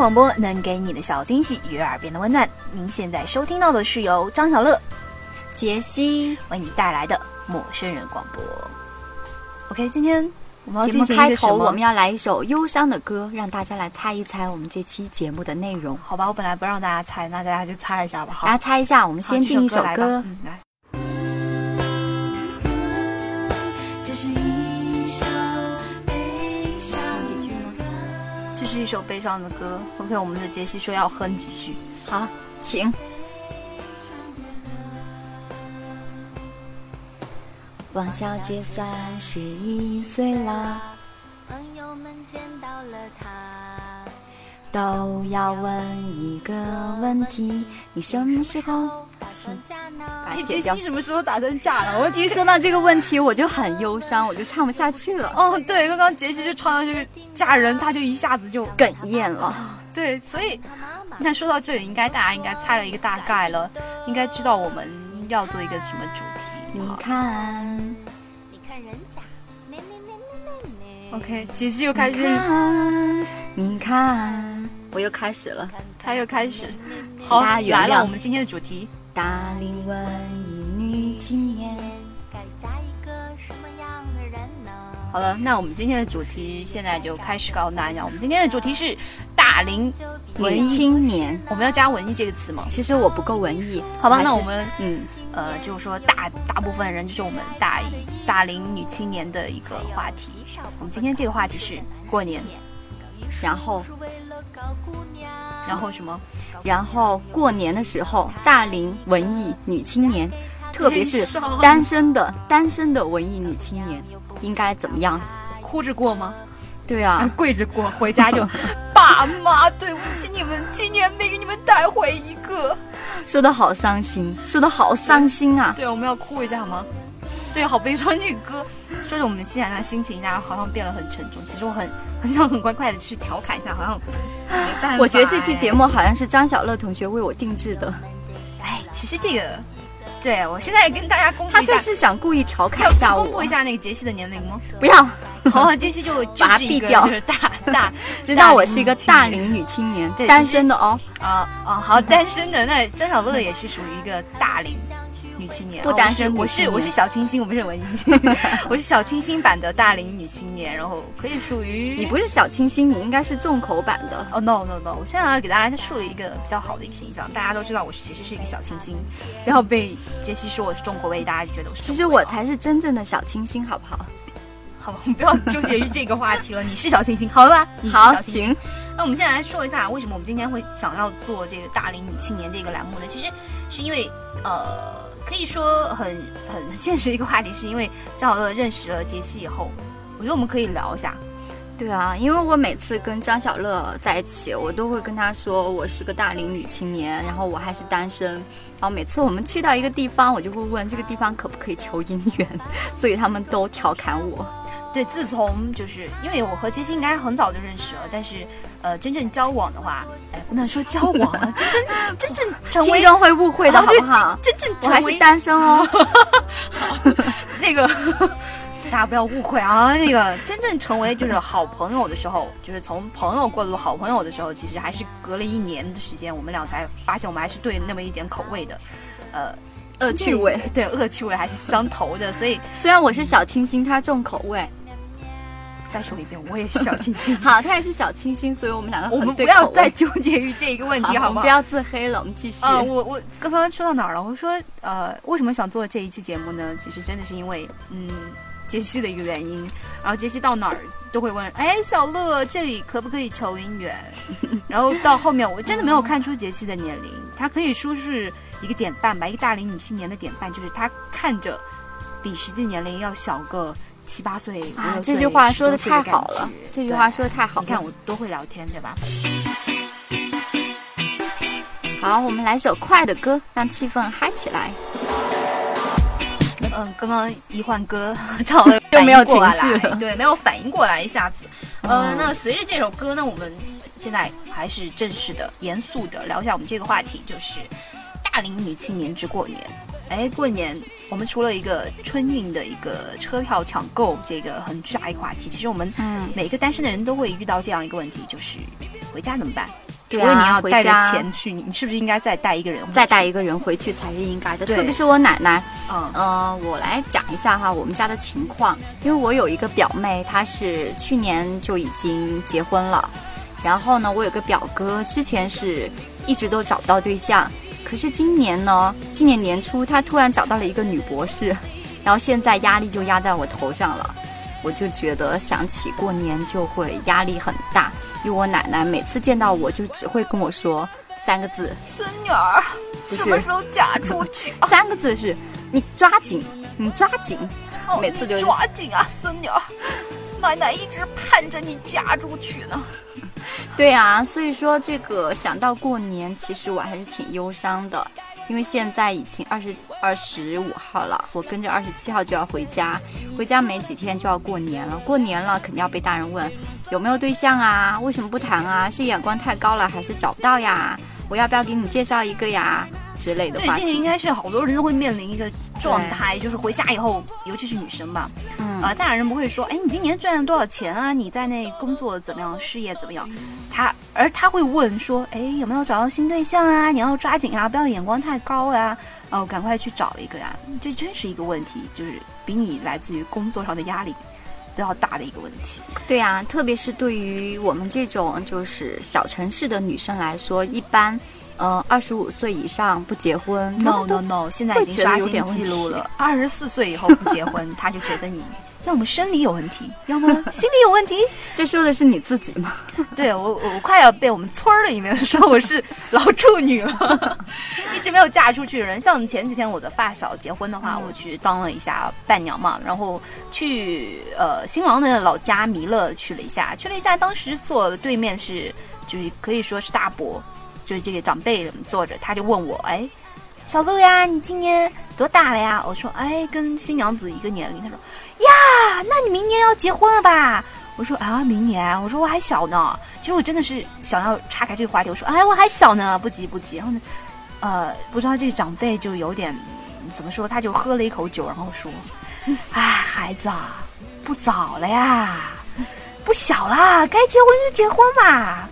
广播能给你的小惊喜与耳边的温暖。您现在收听到的是由张小乐、杰西为你带来的陌生人广播。OK，今天我们要节目开头，我们要来一首忧伤的歌，让大家来猜一猜我们这期节目的内容。好吧，我本来不让大家猜，那大家就猜一下吧。好，大家猜一下，我们先进一首这歌。嗯，来。一首悲伤的歌。OK，我们的杰西说要哼几句。好，请。王小姐三十一岁了，朋友们见到了他，都要问一个问题：你什么时候？打算嫁呢？把它剪掉。什么时候打算嫁了？我一说到这个问题，我就很忧伤，我就唱不下去了，哦，对，刚刚杰西就唱到这个嫁人，他就一下子就哽咽了。对，所以那说到这里，应该大家应该猜了一个大概了，应该知道我们要做一个什么主题。你看，你看人家。，OK，杰西又开你始，看，你看，我又开始了。他又开始，请好，来了，谅我们今天的主题。大龄文艺女青年，该嫁一个什么样的人呢？好了，那我们今天的主题现在就开始告诉大家，我们今天的主题是大龄文女艺。青年。我们要加“文艺”这个词吗？其实我不够文艺，好吧，那我们嗯，呃，就是说大大部分人就是我们大一大龄女青年的一个话题。我们今天这个话题是过年，然后是为了搞姑娘，然后什么？然后过年的时候，大龄文艺女青年，特别是单身的单身的文艺女青年，应该怎么样？哭着过吗？对啊，跪着过，回家就 爸妈，对不起你们，今年没给你们带回一个。说的好伤心，说的好伤心啊！对，我们要哭一下好吗？对，好悲伤这个歌，说着我们现在的心情，大家好像变得很沉重。其实我很很想很欢快的去调侃一下，好像没办法。我觉得这期节，目好像是张小乐同学为我定制的，哎，其实这个，对我现在跟大家公布一下他就，是想故意调侃一下我。公布一下那个杰西的年龄吗？不要，好，杰西就就把它是一个 毙掉。就是大大 知道我是一个大龄龄女青年，单对单身的哦，啊啊，好单身的，那张小乐也是属于一个大龄女青年，哦不单身。我是我是小清新，我不是文艺，我是小清新版的大龄女青年，然后可以属于你不是小清新，你应该是重口版的。哦、no no no，我现在要给大家树立一个比较好的一个形象，大家都知道我其实是一个小清新，不要被杰西说我是重口味，大家就觉得我是。其实我才是真正的小清新，好不好？我们不要纠结于这个话题了。你是小清新，好了吧？你是好，小清新。行，那我们现在来说一下，为什么我们今天会想要做这个大龄女青年这个栏目呢？其实是因为，呃，可以说很很现实的一个话题，是因为张小乐认识了杰西以后，我觉得我们可以聊一下。对啊，因为我每次跟张小乐在一起，我都会跟他说我是个大龄女青年，然后我还是单身。然后每次我们去到一个地方，我就会问这个地方可不可以求姻缘，所以他们都调侃我。对，自从就是因为我和杰西应该很早就认识了，但是呃，真正交往的话，哎，不能说交往了，真正真正成为 会误会的好不好？真正我还成为是单身哦。好那个大家不要误会啊，那个真正成为就是好朋友的时候，就是从朋友过渡好朋友的时候，其实还是隔了一年的时间，我们俩才发现我们还是对那么一点口味的，呃，恶趣味，对恶趣味还是相投的，所以虽然我是小清新，他重口味。再说一遍，我也是小清新。好，他也是小清新，所以我们两个我们不要再。纠结于这一个问题，好不好？我们不要自黑了，我们继续。呃，我我刚刚说到哪儿了？我说，呃，为什么想做这一期节目呢？其实真的是因为，嗯，杰西的一个原因。然后杰西到哪儿都会问，哎，小乐，这里可不可以求姻缘？然后到后面，我真的没有看出杰西的年龄，他可以说是一个典范吧，一个大龄女青年的典范，就是他看着比实际年龄要小个七八岁、这句话说的太好了，这句话说的太好了。你看我多会聊天，对吧？好，我们来首快的歌，让气氛嗨起来。嗯，刚刚一换歌唱了 又没有情绪了对，没有反应过来，一下子。呃嗯，那随着这首歌呢，我们现在还是正式的、严肃的聊一下我们这个话题，就是大龄女青年之过年。哎，过年我们除了一个春运的一个车票抢购这个很巨大一个话题，其实我们嗯，每个单身的人都会遇到这样一个问题，就是回家怎么办？除了你要带着钱去，你你是不是应该再带一个人？再带一个人回去才是应该的，特别是我奶奶。嗯。呃，我来讲一下哈，我们家的情况，因为我有一个表妹，她是去年就已经结婚了，然后呢，我有个表哥，之前是一直都找不到对象，可是今年呢，今年年初他突然找到了一个女博士，然后现在压力就压在我头上了，我就觉得想起过年就会压力很大，因为我奶奶每次见到我就只会跟我说三个字，孙女儿什么时候嫁出去？三个字是你抓紧，你抓紧。每次就是抓紧啊，孙女儿！奶奶一直盼着你嫁出去呢。对啊，所以说这个想到过年，其实我还是挺忧伤的，因为现在已经二十二十五号了，我跟着二十七号就要回家，回家没几天就要过年了，过年了肯定要被大人问有没有对象啊，为什么不谈啊，是眼光太高了还是找不到呀？我要不要给你介绍一个呀？之类的对，话现在应。该是好多人都会面临一个状态，就是回家以后，尤其是女生吧，嗯啊、大人不会说，哎，你今年赚了多少钱啊？你在那工作怎么样？事业怎么样？他而他会问说，哎，有没有找到新对象啊？你要抓紧啊，不要眼光太高呀、哦，赶快去找一个呀。这真是一个问题，就是比你来自于工作上的压力都要大的一个问题。对啊，特别是对于我们这种就是小城市的女生来说，一般，呃，二十五岁以上不结婚 No No No，现在已经刷新记录了。二十四岁以后不结婚，他就觉得你要么生理有问题，要么心理有问题。这说的是你自己吗？对我，我我快要被我们村儿里面 说我是老处女了，一直没有嫁出去的人。像前几天我的发小结婚的话，嗯我去当了一下伴娘嘛，然后去呃新郎的老家弥勒去了一下，去了一下，当时坐的对面是就是可以说是大伯，就是这个长辈坐着，他就问我，哎。小乐呀，你今年多大了呀？我说，哎，跟新娘子一个年龄。他说，呀，那你明年要结婚了吧？我说啊，明年，我说我还小呢。其实我真的是想要岔开这个话题，我说哎，我还小呢，不急不急。然后呢，呃，不知道这个长辈就有点嗯怎么说，他就喝了一口酒，然后说，哎，孩子啊，不早了呀，不小啦，该结婚就结婚嘛。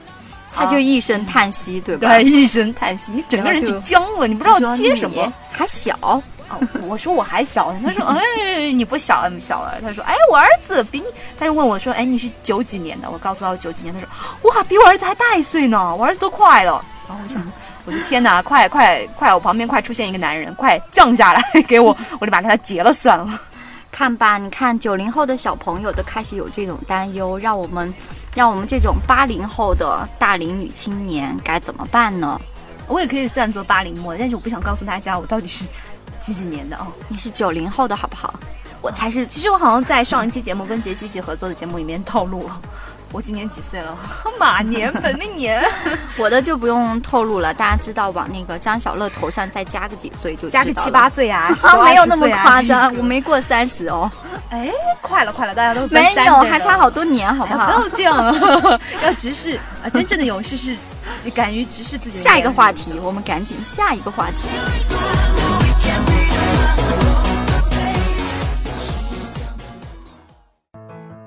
他就一声叹息，对吧？对，一声叹息，你整个人就僵了，你不知道接什么。，还小，哦，我说我还小，他说，哎，你不小，你小了。他说，哎，我儿子比你，他就问我说，哎，你是九几年的？我告诉他我九几年，他说，哇，比我儿子还大一岁呢，我儿子都快了。然后我想，我说天哪，快快快，我旁边快出现一个男人，快降下来给我，我立马跟他结了算了。看吧，你看九零后的小朋友都开始有这种担忧，让我们，让我们这种八零后的大龄女青年该怎么办呢？我也可以算作八零末，但是我不想告诉大家我到底是几几年的哦。你是九零后的好不好？我才是其实我好像在上一期节目跟杰西一起合作的节目里面透露了，我今年几岁了？马年本命年。我的就不用透露了，大家知道往那个张小乐头上再加个几岁就加个七八岁啊，十啊，没有那么20岁啊夸张，我没过三十哦，哎，快了快了，大家都没有，还差好多年，好不好？哎不要这样了，要直视啊！真正的勇士是敢于直视自己的。下一个话，题，我们赶紧下一个话题。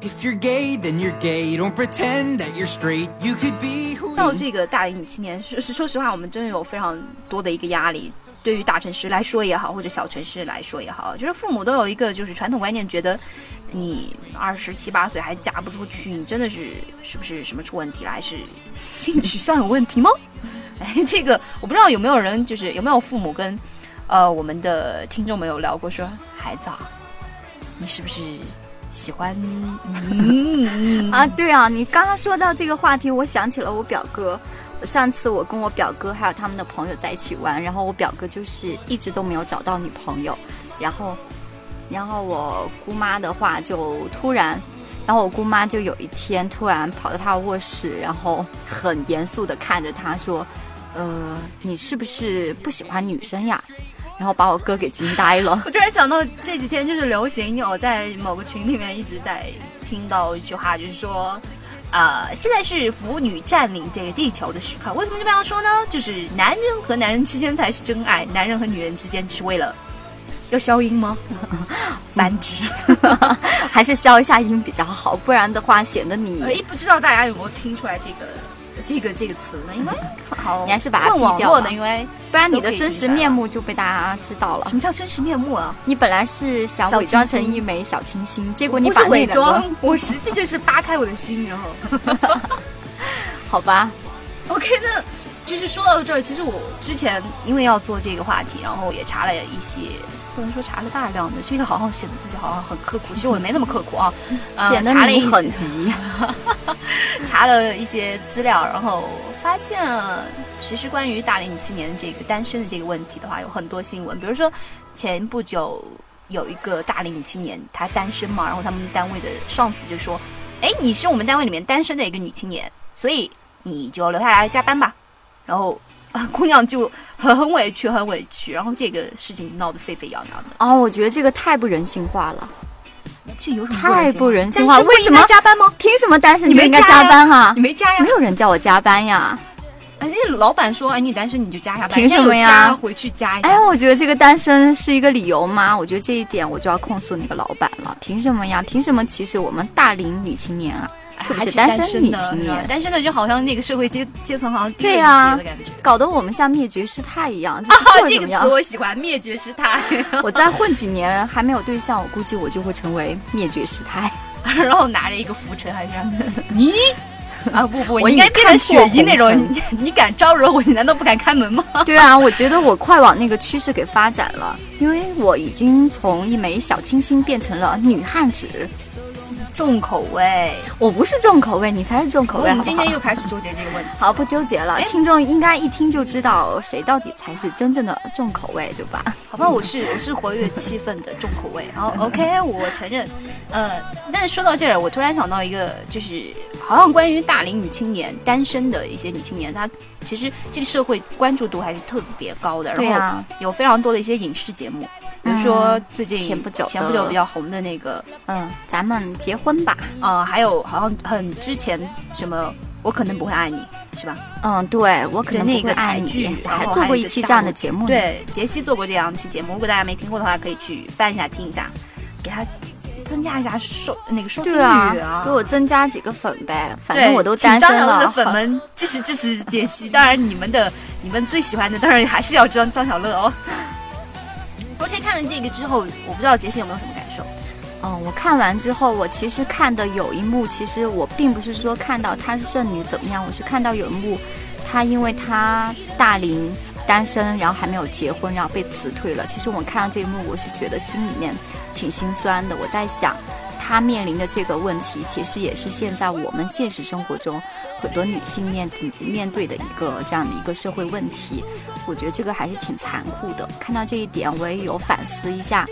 If you're gay, then you're gay. Don't pretend that you're straight. You could be who 到这个大龄女青年，说说实话，我们真的有非常多的一个压力。对于大城市来说也好，或者小城市来说也好，就是父母都有一个就是传统观念，觉得你二十七八岁还嫁不出去，你真的是是不是什么出问题了，还是性取向有问题吗？哎，这个我不知道有没有人就是有没有父母跟呃我们的听众们有聊过说，孩子啊，你是不是喜欢嗯啊，对啊，你刚刚说到这个话题，我想起了我表哥。上次我跟我表哥还有他们的朋友在一起玩，然后我表哥就是一直都没有找到女朋友，然后然后我姑妈的话就突然，然后我姑妈就有一天突然跑到他卧室，然后很严肃的看着他说：“呃，你是不是不喜欢女生呀？”然后把我哥给惊呆了。我突然想到这几天就是流行，我在某个群里面一直在听到一句话，就是说，呃，现在是腐女占领这个地球的时刻。为什么这么样说呢？就是男人和男人之间才是真爱，男人和女人之间只是为了 要消音吗？繁殖。还是消一下音比较好，不然的话显得你哎，不知道大家有没有听出来这个这个这个词呢？因为好，你还是把它问避掉吧网络的，因为不然你的真实面目就被大家知道了什。么叫真实面目啊？你本来是想伪装成一枚小清新，结果你把伪装，我实际就是扒开我的心，然后。好吧，OK，那就是说到这儿，其实我之前因为要做这个话题，然后也查了一些，不能说查了大量的，这个好像显得自己好像很刻苦，其实我没那么刻苦啊，呃显得你很急。查了一些资料，然后发现其实关于大龄女青年这个单身的这个问题的话，有很多新闻，比如说前不久有一个大龄女青年，她单身嘛，然后他们单位的上司就说：“哎，你是我们单位里面单身的一个女青年，所以你就留下来加班吧。”然后。啊，姑娘就很委屈，很委屈，然后这个事情闹得沸沸扬扬的，哦，我觉得这个太不人性化了，这有什么太不人性化为什么加班吗？凭什么单身你就应该没加班啊你？没加呀没？有人叫我加班呀。哎，那老板说，哎，你单身你就加下班，凭什么呀回去加一下。哎，我觉得这个单身是一个理由吗？我觉得这一点我就要控诉那个老板了。凭什么呀？凭什么歧视我们大龄女青年啊？特别还是是单身的单身的就好像那个社会阶阶层好像低了一对呀截的感觉。搞得我们像灭绝师太一样，就啊是做，这个词？我喜欢，灭绝师太。我再混几年还没有对象，我估计我就会成为灭绝师太。然后拿着一个浮尘，还是让 你啊不不，我应该变成看雪姨那种，你你敢招惹我，你难道不敢开门吗？对啊，我觉得我快往那个趋势给发展了，因为我已经从一枚小清新变成了女汉子。重口味。我不是重口味，你才是重口味。我们今天又开始纠结这个问题。好不纠结了，哎听众应该一听就知道谁到底才是真正的重口味，对吧？好吧，我是我是活跃气氛的重口味。然后 OK，我承认，呃，但是说到这儿，我突然想到一个，就是好像关于大龄女青年、单身的一些女青年，她其实这个社会关注度还是特别高的。然后有非常多的一些影视节目，比如说嗯最近前不久前不久比较红的那个，嗯，咱们结婚吧。呃，还有好像很之前什么，我可能不会爱你，是吧？嗯，对我可能不会那个爱你还做过一期这样的节目。对，杰西做过这样一期节目，如果大家没听过的话，可以去翻一下听一下，给他增加一下收那个收听率啊，给我增加几个粉呗，反正我都请单身了。张小乐的粉们支持支持杰西，当然你们的你们最喜欢的当然还是要张张小乐哦。OK，看了这个之后，我不知道杰西有没有什么感受。嗯，我看完之后，我其实看的有一幕，其实我并不是说看到她是剩女怎么样，我是看到有一幕，她因为她大龄单身，然后还没有结婚，然后被辞退了。其实我看到这一幕，我是觉得心里面挺心酸的。我在想，她面临的这个问题，其实也是现在我们现实生活中很多女性面面对的一个这样的一个社会问题。我觉得这个还是挺残酷的。看到这一点，我也有反思一下。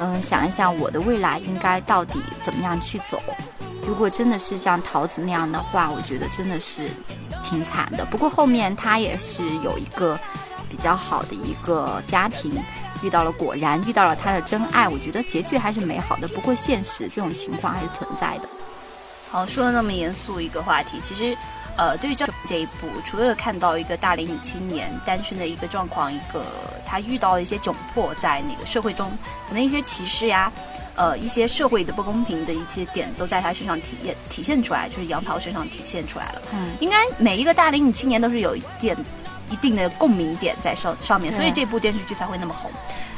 嗯，想一想我的未来应该到底怎么样去走。如果真的是像桃子那样的话，我觉得真的是挺惨的。不过后面她也是有一个比较好的一个家庭，遇到了果然遇到了他的真爱，我觉得结局还是美好的。不过现实这种情况还是存在的。好，说的那么严肃一个话题，其实，呃，对于这这一部，除了看到一个大龄女青年单身的一个状况，一个她遇到了一些窘迫，在那个社会中，可能一些歧视呀，呃，一些社会的不公平的一些点，都在她身上体验体现出来，就是杨桃身上体现出来了。嗯，应该每一个大龄女青年都是有一点一定的共鸣点在上上面，所以这部电视剧才会那么红。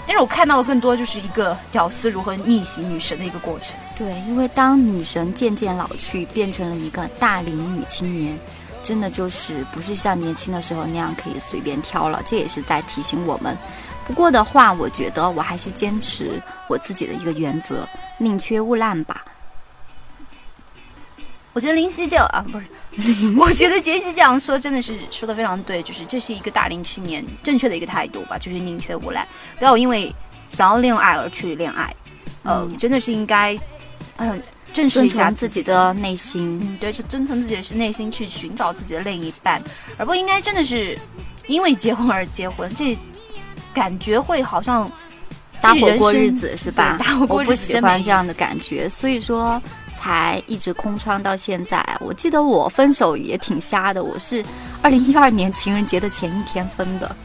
但是我看到的更多就是一个屌丝如何逆袭女神的一个过程。对，因为当女神渐渐老去，变成了一个大龄女青年，真的就是不是像年轻的时候那样可以随便挑了。这也是在提醒我们。不过的话，我觉得我还是坚持我自己的一个原则，宁缺毋滥吧。我觉得林夕这啊，不是，我觉得杰西这样说真的是说的非常对，就是这是一个大龄青年正确的一个态度吧，就是宁缺毋滥，不要因为想要恋爱而去恋爱，呃，嗯。真的是应该，嗯、正视一下自己的内心。嗯，对，是遵从自己的内心去寻找自己的另一半，而不应该真的是因为结婚而结婚，这感觉会好像搭伙过日子是吧？对搭伙过日子我不喜欢这样的感觉，所以说才一直空窗到现在。我记得我分手也挺瞎的，我是二零一二年情人节的前一天分的。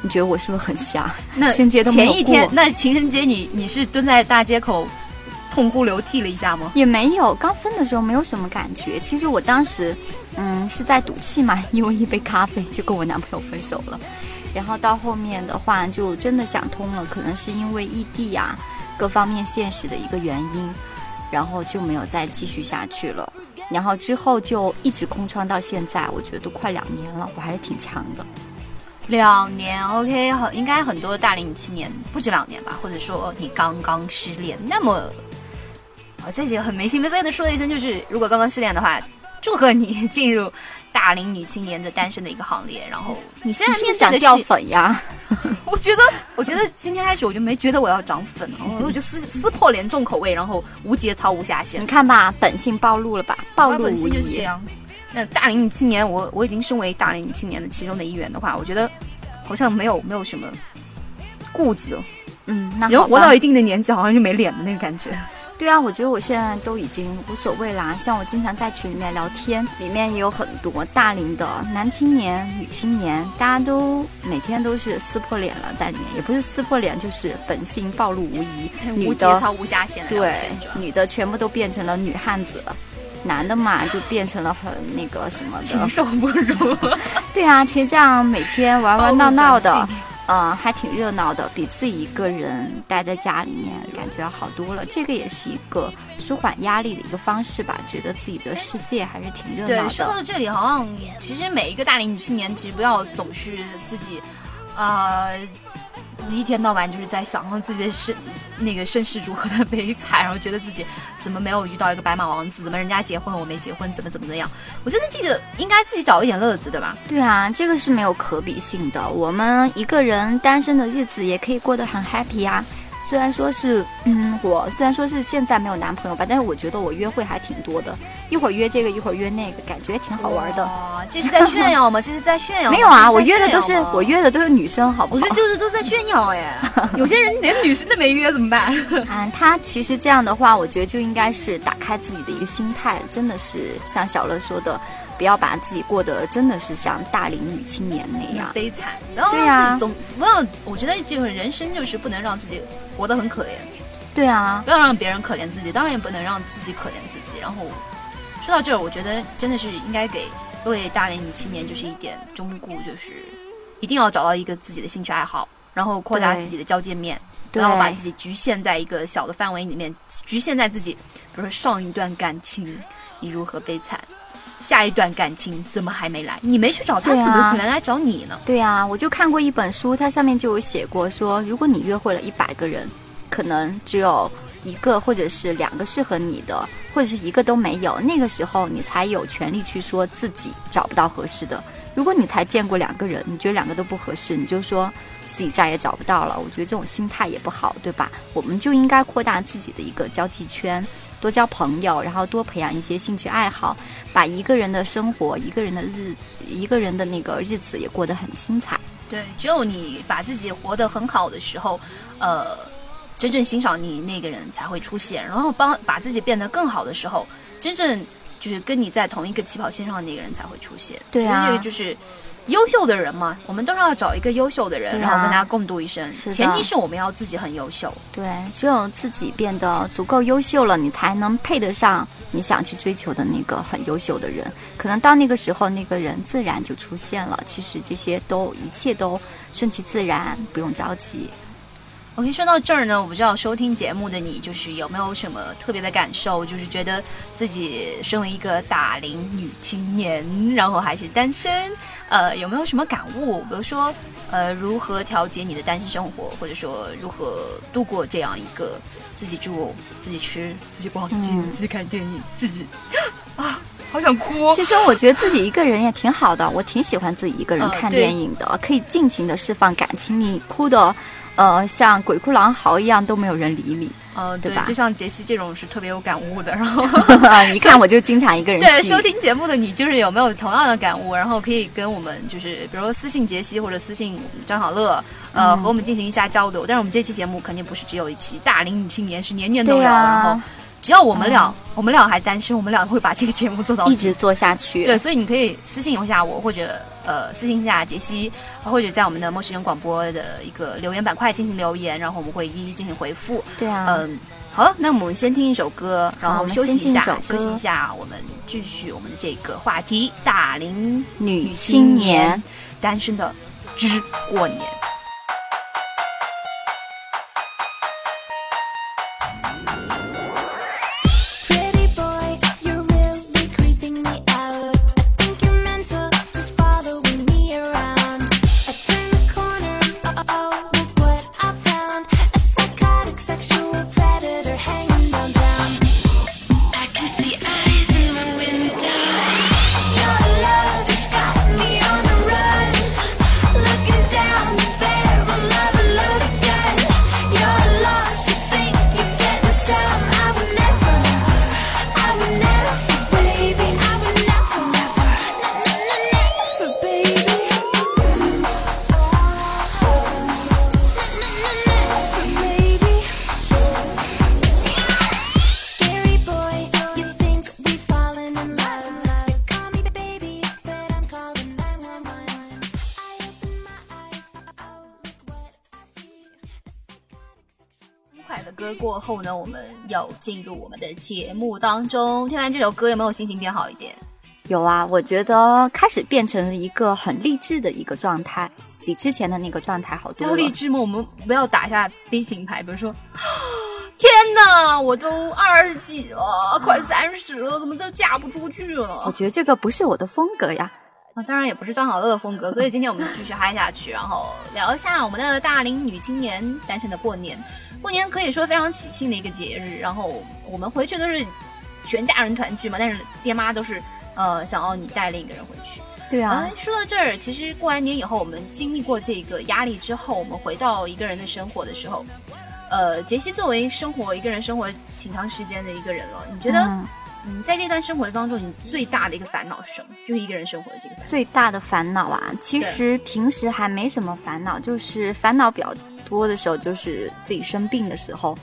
你觉得我是不是很瞎？那情人节都没有前一天过，那情人节你你是蹲在大街口痛哭流涕了一下吗？也没有，刚分的时候没有什么感觉。其实我当时，嗯，是在赌气嘛，因为一杯咖啡就跟我男朋友分手了。然后到后面的话，就真的想通了，可能是因为异地呀、各方面现实的一个原因，然后就没有再继续下去了。然后之后就一直空窗到现在，我觉得都快两年了，我还是挺强的。两年，OK，很应该很多大龄女青年不止两年吧，或者说你刚刚失恋，那么我在这里很没心没肺的说一声，就是如果刚刚失恋的话，祝贺你 进入大龄女青年的单身的一个行列。然后你现在是不面对的是想掉粉呀？我觉得，我觉得今天开始我就没觉得我要涨粉了，我就撕撕破脸重口味，然后无节操无下限你。看吧，本性暴露了吧？暴露本性就是这遗。样。那大龄女青年，我我已经身为大龄女青年的其中的一员的话，我觉得好像没有没有什么顾忌了。嗯，那好吧人活到一定的年纪，好像就没脸的那个感觉。对啊，我觉得我现在都已经无所谓啦。像我经常在群里面聊天，里面也有很多大龄的男青年、女青年，大家都每天都是撕破脸了，在里面也不是撕破脸，就是本性暴露无遗。女的无节操、无下限对女的全部都变成了女汉子了。男的嘛，就变成了很那个什么的禽，兽不如。对啊，其实这样每天玩玩闹闹的嗯，还挺热闹的，比自己一个人待在家里面感觉要好多了。这个也是一个舒缓压力的一个方式吧，觉得自己的世界还是挺热闹对，说。到这里，好像其实每一个大龄女青年，其实不要总是自己，呃，一天到晚就是在想自己的身那个身世如何的悲惨，然后觉得自己怎么没有遇到一个白马王子，怎么人家结婚我没结婚，怎么怎么怎样。我觉得这个应该自己找一点乐子，对吧？对啊，这个是没有可比性的。我们一个人单身的日子也可以过得很 happy 啊。虽然说是，嗯，我虽然说是现在没有男朋友吧，但是我觉得我约会还挺多的，一会儿约这个，一会儿约那个，感觉挺好玩的。哇，这是在炫耀吗？这是在炫耀吗？没有啊，我约的都是我。约的都是女生，好不好我觉？得就是都在炫耀哎，有些人连女生都没约怎么办？啊，他其实这样的话，我觉得就应该是打开自己的一个心态，真的是像小乐说的，不要把自己过得真的是像大龄女青年那样。悲惨，对呀让自己总不要，我觉得这个人生就是不能让自己活得很可怜，对啊，不要让别人可怜自己，当然也不能让自己可怜自己。然后说到这儿，我觉得真的是应该给各位大龄女青年就是一点忠告，就是一定要找到一个自己的兴趣爱好，然后扩大自己的交界面，不对要把自己局限在一个小的范围里面，局限在自己，比如说上一段感情你如何悲惨。下一段感情怎么还没来？你没去找他，啊怎么可能来找你呢？对啊，我就看过一本书，它上面就有写过说，如果你约会了一百个人，可能只有一个或者是两个适合你的，或者是一个都没有，那个时候你才有权利去说自己找不到合适的。如果你才见过两个人，你觉得两个都不合适，你就说自己再也找不到了，我觉得这种心态也不好，对吧？我们就应该扩大自己的一个交际圈，多交朋友，然后多培养一些兴趣爱好，把一个人的生活、一个人的日、一个人的那个日子也过得很精彩。对，只有你把自己活得很好的时候，呃，真正欣赏你那个人才会出现，然后帮把自己变得更好的时候，真正就是跟你在同一个起跑线上的那个人才会出现。对啊所以这个就是优秀的人嘛，我们都是要找一个优秀的人，啊然后跟他共度一生。是前提是我们要自己很优秀。对，只有自己变得足够优秀了，你才能配得上你想去追求的那个很优秀的人。可能到那个时候，那个人自然就出现了。其实这些都一切都顺其自然，不用着急。OK，说到这儿呢，我不知道收听节目的你，就是有没有什么特别的感受？就是觉得自己身为一个大龄女青年，然后还是单身，呃，有没有什么感悟？比如说，呃，如何调节你的单身生活，或者说如何度过这样一个自己住、自己吃、自己逛街、嗯自己看电影、自己 啊，好想哭。其实我觉得自己一个人也挺好的，我挺喜欢自己一个人嗯看电影的，可以尽情的释放感情。你哭的，呃，像鬼哭狼嚎一样都没有人理你。呃，对吧就像杰西这种是特别有感悟的，然后 一看我就经常一个人对。收听节目的你，就是有没有同样的感悟？然后可以跟我们就是，比如说私信杰西或者私信张小乐，呃，嗯和我们进行一下交流。但是我们这期节目肯定不是只有一期，大龄女性年是年年都有，啊然后只要我们俩，我们俩还单身，我们俩会把这个节目做到一直做下去。对，所以你可以私信一下我，或者呃私信一下杰西，或者在我们的陌生人广播的一个留言板块进行留言，然后我们会一一进行回复。对啊，嗯，好了，那我们先听一首歌，然后我们休息一下，一休息一下，我们继续我们的这个话题：大龄女青年单身的之过年。后呢，我们要进入我们的节目当中。听完这首歌，有没有心情变好一点？有啊，我觉得开始变成了一个很励志的一个状态，比之前的那个状态好多要了。励志吗？我们不要打下悲情牌，比如说，天哪，我都二十几了，快三十了，怎么就嫁不出去了我？觉得这个不是我的风格呀。啊，当然也不是张小乐的风格，所以今天我们继续嗨下去，然后聊一下我们的大龄女青年单身的过年。过年可以说非常喜庆的一个节日，然后我们回去都是全家人团聚嘛，但是爹妈都是呃想要你带另一个人回去。对啊哎，，说到这儿，其实过完年以后，我们经历过这个压力之后，我们回到一个人的生活的时候，呃，杰西作为生活一个人生活挺长时间的一个人了，你觉得嗯嗯，在这段生活当中，你最大的一个烦恼是什么？就是一个人生活的这个烦恼。最大的烦恼啊，其实平时还没什么烦恼，就是烦恼比较多的时候，就是自己生病的时候。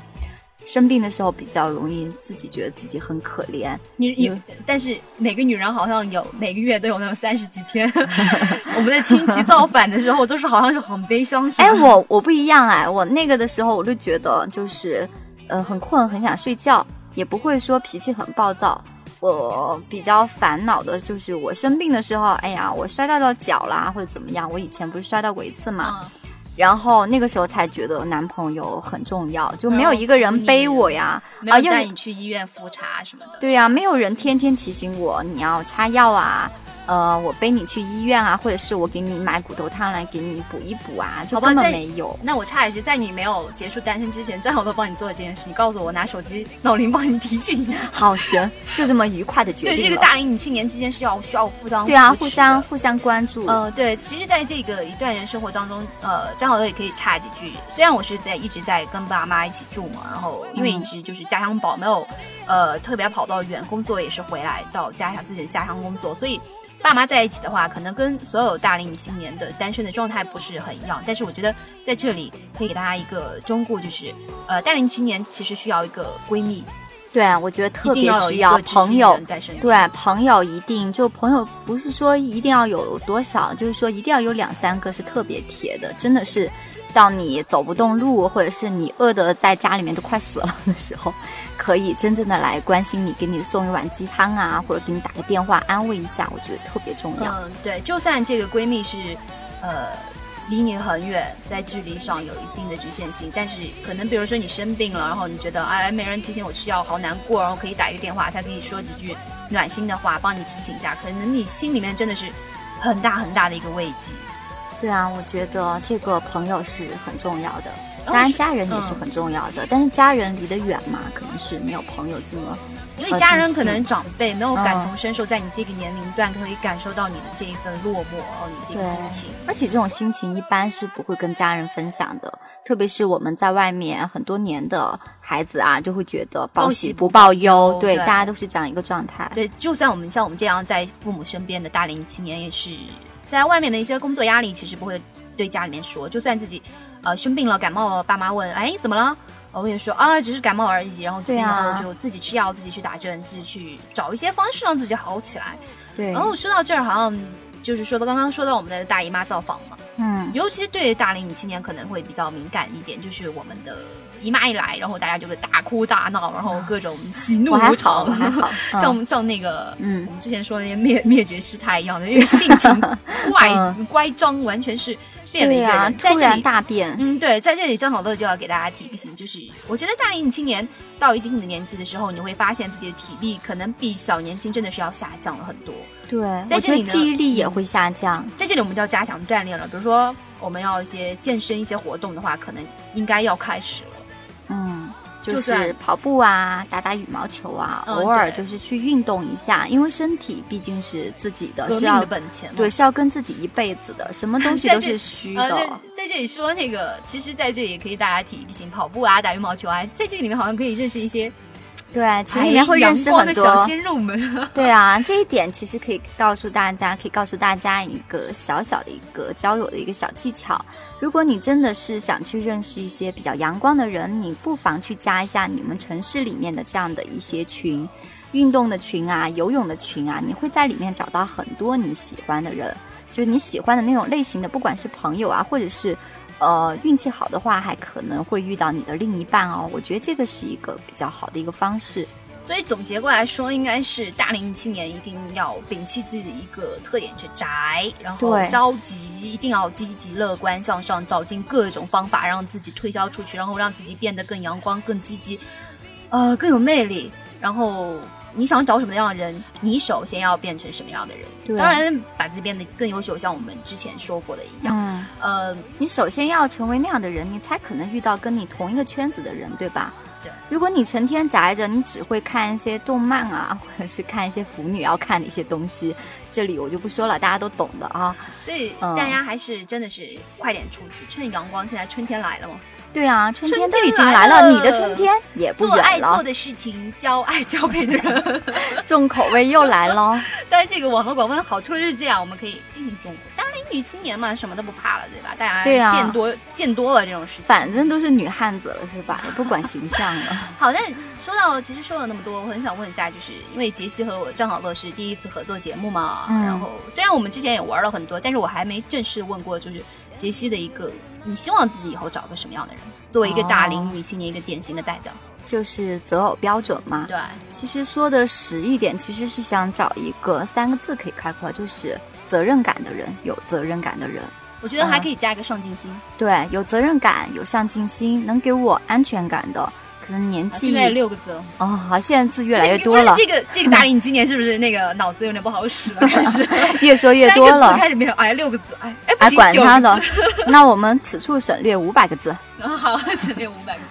生病的时候比较容易自己觉得自己很可怜，你你，但是每个女人好像有每个月都有那么三十几天，我们的亲戚造反的时候，都是好像是很悲伤。哎，我我不一样哎，我那个的时候我就觉得就是，呃，很困，很想睡觉，也不会说脾气很暴躁。我比较烦恼的就是我生病的时候，哎呀，我摔到了脚啦，或者怎么样。我以前不是摔到过一次嘛，嗯然后那个时候才觉得男朋友很重要，就没有一个人背我呀，啊，要没有带你去医院复查什么的。对呀、没有人天天提醒我你要擦药啊，呃，我背你去医院啊，或者是我给你买骨头汤来给你补一补啊，就根本没有。那我插一句，在你没有结束单身之前，张小乐帮你做了这件事，你告诉我，我拿手机闹铃帮你提醒一下。好，行，就这么愉快的决定对，这个。大龄女青年之间是要需要互相对啊，互相互相关注。呃，对，其实，在这个一段人生活当中，呃，张小乐也可以插几句。虽然我是在一直在跟爸妈一起住嘛，然后因为一直就是家乡宝，没有呃特别跑到远工作，也是回来到家乡自己的家乡工作，所以爸妈在一起的话，可能跟所有大龄女青年的单身的状态不是很一样。但是我觉得在这里可以给大家一个忠告，就是呃，大龄青年其实需要一个闺蜜，对啊，我觉得特别需要朋友。对，朋友一定就朋友不是说一定要有多少，就是说一定要有两三个是特别铁的，真的是到你走不动路，或者是你饿的在家里面都快死了的时候，可以真正的来关心你，给你送一碗鸡汤啊，或者给你打个电话安慰一下，我觉得特别重要。嗯，对，就算这个闺蜜是，呃，离你很远，在距离上有一定的局限性，但是可能比如说你生病了，然后你觉得哎没人提醒我吃药，好难过，然后可以打一个电话，她给你说几句暖心的话，帮你提醒一下，可能你心里面真的是很大很大的一个慰藉。对啊，我觉得这个朋友是很重要的，当然家人也是嗯很重要的，但是家人离得远嘛，可能是没有朋友这么因为家人可能长辈没有感嗯同身受，在你这个年龄段可以感受到你的这一份落寞，然后你这个心情。而且这种心情一般是不会跟家人分享的，特别是我们在外面很多年的孩子啊，就会觉得报喜不报忧，对，对大家都是这样一个状态。对，就算我们像我们这样在父母身边的大龄青年，也是在外面的一些工作压力，其实不会对家里面说。就算自己呃生病了、感冒了，爸妈问，哎，怎么了？我也说啊，只是感冒而已。然后几天以对啊后就自己吃药，自己去打针，自己去找一些方式让自己好起来。对，然后说到这儿，好像就是说到刚刚说到我们的大姨妈造访嘛，嗯，尤其对大龄女青年可能会比较敏感一点，就是我们的姨妈一来，然后大家就会大哭大闹，然后各种喜怒无常，像像那个，嗯我们之前说的那些灭灭绝师太一样的，那个性情怪、嗯乖张，完全是变了一个人。在突然这里，大变，嗯，对，在这里张小乐就要给大家提个醒，就是我觉得大龄女青年到一定的年纪的时候，你会发现自己的体力可能比小年轻真的是要下降了很多。对，在这里记忆力也会下降。在这里我们就要加强锻炼了，比如说我们要一些健身、一些活动的话，可能应该要开始了。嗯，就就是跑步啊，打打羽毛球啊，嗯偶尔就是去运动一下，因为身体毕竟是自己的，是要的本钱嘛，对，是要跟自己一辈子的，什么东西都是虚呃，的。在在这里说那个，其实在这里也可以大家提一醒，跑步啊，打羽毛球啊，在这个里面好像可以认识一些对，群里面会认识很多小鲜肉们。对啊，这一点其实可以告诉大家，可以告诉大家一个小小的一个交友的一个小技巧。如果你真的是想去认识一些比较阳光的人，你不妨去加一下你们城市里面的这样的一些群，运动的群啊，游泳的群啊，你会在里面找到很多你喜欢的人，就是你喜欢的那种类型的，不管是朋友啊，或者是。呃，运气好的话，还可能会遇到你的另一半哦。我觉得这个是一个比较好的一个方式。所以总结过来说，应该是大龄青年一定要摒弃自己的一个特点，去宅，然后消极，一定要积极乐观向上，找尽各种方法让自己推销出去，然后让自己变得更阳光、更积极，呃，更有魅力。然后你想找什么样的人，你首先要变成什么样的人。对当然把自己变得更优秀，像我们之前说过的一样。嗯，呃，你首先要成为那样的人，你才可能遇到跟你同一个圈子的人，对吧？对。如果你成天宅着，你只会看一些动漫啊，或者是看一些腐女要看的一些东西，这里我就不说了，大家都懂的啊。所以嗯大家还是真的是快点出去，趁阳光。现在春天来了嘛，对啊，春天都已经来来了，你的春天也不做爱远了，做的事情，交爱交配的人。重口味又来了。但是这个网络广播好处是这样，我们可以进行中国。当然女青年嘛，什么都不怕了，对吧？大家见多、见多了这种事情。反正都是女汉子了，是吧？也不管形象了。好，但说到其实说了那么多，我很想问一下，就是因为杰西和我张好乐是第一次合作节目嘛，嗯然后虽然我们之前也玩了很多，但是我还没正式问过，就是杰西的一个，你希望自己以后找个什么样的人，作为一个大龄女青年一个典型的代表？就是择偶标准嘛。对，其实说的实一点，其实是想找一个三个字可以概括，就是责任感的人，有责任感的人。我觉得还可以加一个上进心。对，有责任感，有上进心，能给我安全感的。可能年纪啊现在六个字了，哦，好，现在字越来越多了这个这个大龄今年是不是那个脑子有点不好使了？开始 越说越多了三个字，开始变成哎六个字，哎哎不管他的。那我们此处省略五百个字。嗯 好，省略五百个字。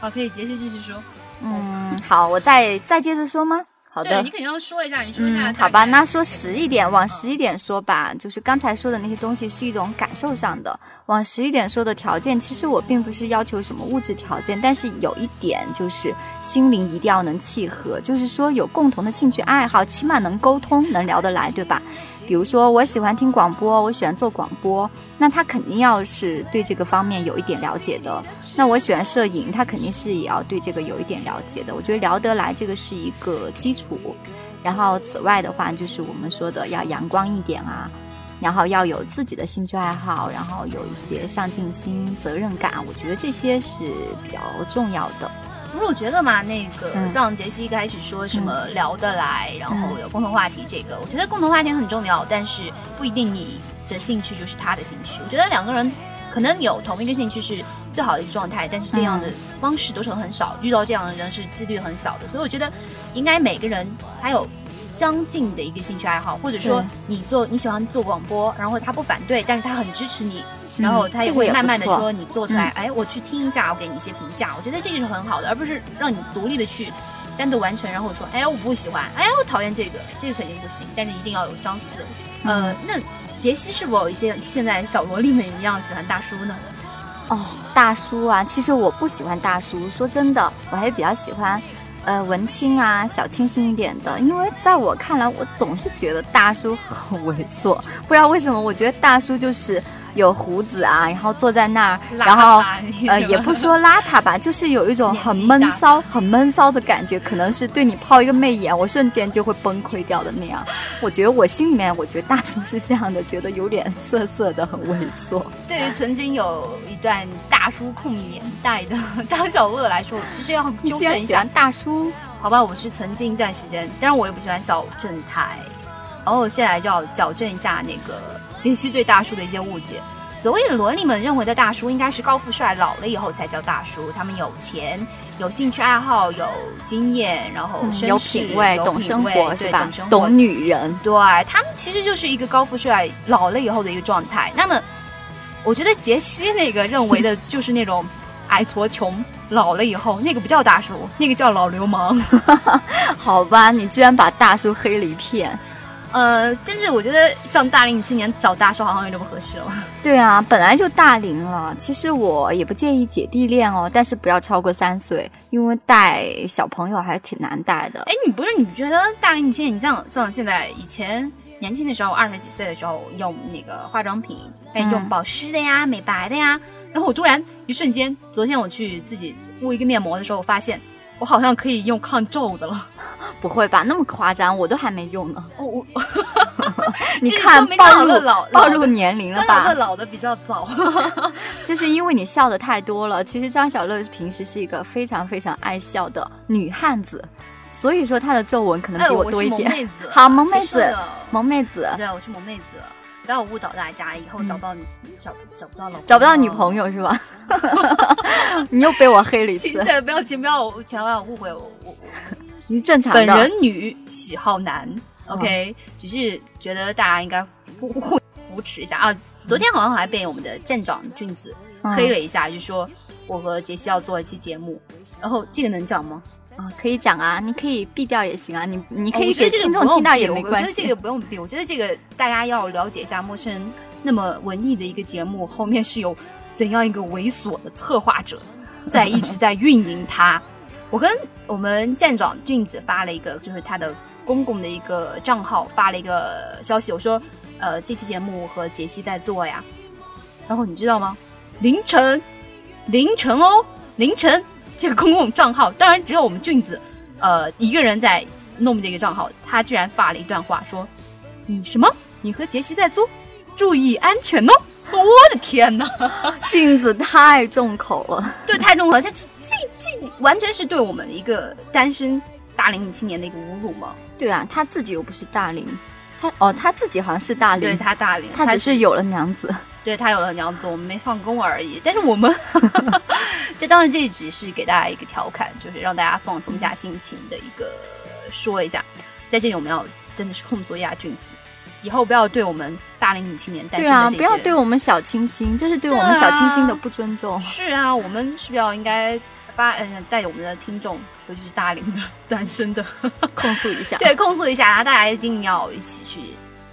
好，可以杰西继续说。嗯，好，我再再接着说吗？好的你。肯定要说一下，你说一下、嗯，好吧，那说实一点，往实一点说吧，就是刚才说的那些东西是一种感受上的，往实一点说的条件，其实我并不是要求什么物质条件，但是有一点就是心灵一定要能契合，就是说有共同的兴趣爱好，起码能沟通，能聊得来，对吧？比如说我喜欢听广播，我喜欢做广播，那他肯定要是对这个方面有一点了解的。那我喜欢摄影，他肯定是也要对这个有一点了解的。我觉得聊得来这个是一个基础。然后此外的话，就是我们说的要阳光一点啊，然后要有自己的兴趣爱好，然后有一些上进心、责任感，我觉得这些是比较重要的。不是我觉得嘛，那个、嗯像杰西一开始说什么聊得来，然后有共同话题，这个、我觉得共同话题很重要，但是不一定你的兴趣就是他的兴趣。我觉得两个人可能有同一个兴趣是最好的一个状态，但是这样的方式都是很少，遇到这样的人是几率很小的。所以我觉得应该每个人还有。相近的一个兴趣爱好，或者说你做你喜欢做广播，然后他不反对，但是他很支持你，然后他也会慢慢的说你做出来，嗯哎，我去听一下，我给你一些评价，我觉得这个是很好的，而不是让你独立的去单独完成，然后我说，哎，我不喜欢，哎，我讨厌这个，这个肯定不行，但是一定要有相似。呃，那杰西是否有一些现在小萝莉们一样喜欢大叔呢？哦，大叔啊，其实我不喜欢大叔。说真的，我还是比较喜欢，呃，文青啊，小清新一点的。因为在我看来，我总是觉得大叔很猥琐，不知道为什么，我觉得大叔就是有胡子啊，然后坐在那儿，然后 呃，也不说邋遢吧，就是有一种很闷骚、很闷骚的感觉，可能是对你抛一个媚眼，我瞬间就会崩溃掉的那样。我觉得我心里面，我觉得大叔是这样的，觉得有点涩涩的，很猥琐。对于曾经有一段大叔控年代的张小乐来说，我其实要你纠正一下大叔，好吧，我是曾经一段时间，但是我也不喜欢小正太，然后现在就要矫正一下那个杰西对大叔的一些误解。所谓的萝莉们认为的大叔，应该是高富帅，老了以后才叫大叔。他们有钱，有兴趣爱好，有经验，然后、嗯有品味，懂生活是吧懂女人。对他们其实就是一个高富帅老了以后的一个状态。那么，我觉得杰西那个认为的 就是那种矮矬穷老了以后，那个不叫大叔，那个叫老流氓。好吧，你居然把大叔黑了一片。呃，但是我觉得像大龄青年找大叔好像有点不合适了。对啊，本来就大龄了，其实我也不介意姐弟恋哦，但是不要超过三岁，因为带小朋友还挺难带的。哎，你不是你觉得大龄青年，你像像现在以前年轻的时候，二十几岁的时候用那个化妆品，哎，嗯用保湿的呀、美白的呀，然后我突然一瞬间，昨天我去自己敷一个面膜的时候，我发现我好像可以用抗皱的了。不会吧？那么夸张，我都还没用呢。哦，我 你这看暴露老暴露年龄了张小乐吧？老的比较早。就是因为你笑的太多了。其实张小乐平时是一个非常非常爱笑的女汉子，所以说她的皱纹可能哎，比我多一点。妹子。好萌妹子萌妹子对，我是萌妹子，不要误导大家，以后找不到、找找不到老公找不到女朋友是吧？你又被我黑了一次，对，不要请不要千万误会我我我 你正常的。本人女喜好男，OK，、只是觉得大家应该互互扶持一下啊。昨天好像还被我们的站长俊子嗯黑了一下，就说我和杰西要做一期节目，然后这个能讲吗？啊，可以讲啊，你可以避掉也行啊，你你可以给听众听到也没关系我觉得这个。不用避，我觉得这个大家要了解一下陌生人那么文艺的一个节目后面是有怎样一个猥琐的策划者 在一直在运营它。我跟我们站长俊子发了一个，就是他的公共的一个账号发了一个消息，我说，呃，这期节目我和杰西在做呀。然后你知道吗？凌晨，凌晨哦，凌晨这个公共账号，当然只有我们俊子，呃，一个人在弄这个账号，他居然发了一段话说：“你什么？你和杰西在租？注意安全哦！” 我的天哪！俊子太重口了，对，太重口了，这这这这完全是对我们一个单身大龄女青年的一个侮辱嘛？对啊，他自己又不是大龄，他哦他自己好像是大龄对龄，他大龄，他只是有了娘子。对他有了娘子，我们没上宫而已。但是我们，就当然这一集是给大家一个调侃，就是让大家放松一下心情的一个说一下。在这里我们要真的是控诉一下俊子，以后不要对我们大龄女青年单身的这些不要对我们小清新，这是对我们小清新的不尊重。是啊，我们是不是要应该发嗯带着我们的听众，尤其是大龄的单身的，控诉一下。对，控诉一下，然后大家一定要一起去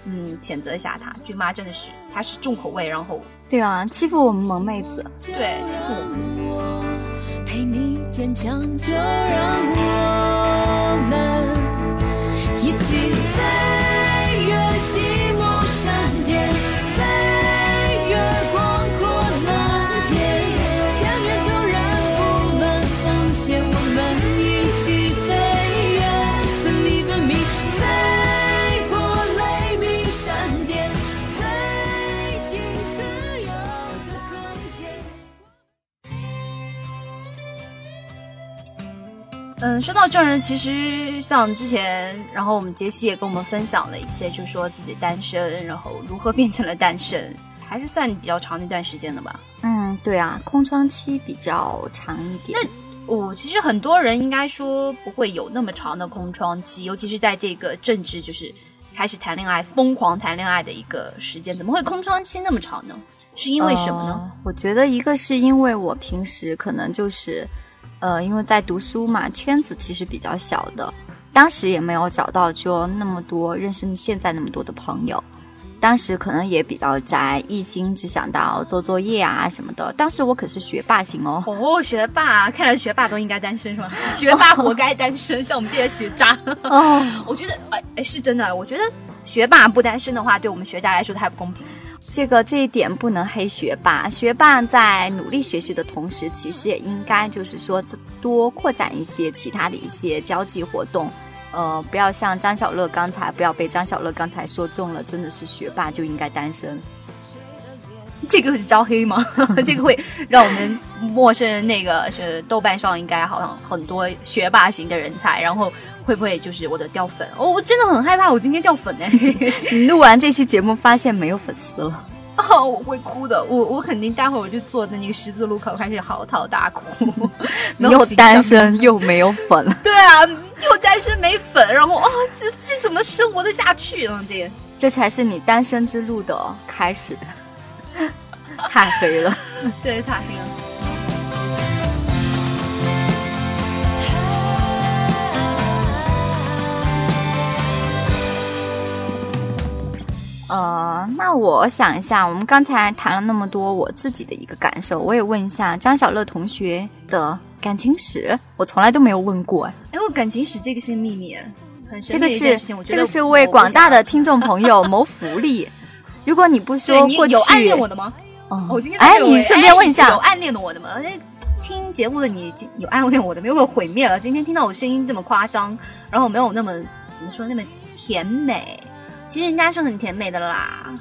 嗯谴责一下他。俊妈真的是，她是重口味，然后对啊，欺负我们萌妹子。对欺负我们。我陪你坚强，就让我们一起飞越寂嗯，说到证人，其实像之前，然后我们杰西也跟我们分享了一些，就是说自己单身，然后如何变成了单身，还是算比较长的一段时间的吧。嗯，对啊，空窗期比较长一点。那我、其实很多人应该说不会有那么长的空窗期，尤其是在这个政治就是开始谈恋爱、疯狂谈恋爱的一个时间，怎么会空窗期那么长呢？是因为什么呢？呃我觉得一个是因为我平时可能就是，呃，因为在读书嘛，圈子其实比较小的，当时也没有找到说那么多认识现在那么多的朋友。当时可能也比较宅，一心只想到做作业啊什么的。当时我可是学霸型哦，哦，学霸，看来学霸都应该单身是吧？学霸活该单身，像我们这些学渣。哦，我觉得，哎哎，是真的。我觉得学霸不单身的话，对我们学渣来说太不公平。这个这一点不能黑学霸。学霸在努力学习的同时，其实也应该就是说多扩展一些其他的一些交际活动。呃，不要像张小乐刚才，不要被张小乐刚才说中了，真的是学霸就应该单身。这个是招黑吗？这个会让我们陌生人那个是豆瓣上应该好像很多学霸型的人才，然后会不会就是我的掉粉？哦，我真的很害怕，我今天掉粉哎！你录完这期节目发现没有粉丝了。哦，我会哭的，我我肯定待会儿我就坐在那个十字路口开始嚎啕大哭。又单身又没有粉，对啊，又单身没粉，然后啊、这这怎么生活得下去啊？这这才是你单身之路的开始。太黑了，对太黑了。呃，那我想一下，我们刚才谈了那么多我自己的一个感受，我也问一下张小乐同学的感情史，我从来都没有问过。哎，哎，我感情史这个是秘密，很这个是这个是为广大的听众朋友谋福利。如果你不说 过去，你有暗恋我的吗？哦我今天哎，你顺便问一下有，暗恋的我的吗？哎听节目的你有暗恋我的没有？没有毁灭了？今天听到我声音这么夸张，然后没有那么怎么说那么甜美，其实人家是很甜美的啦。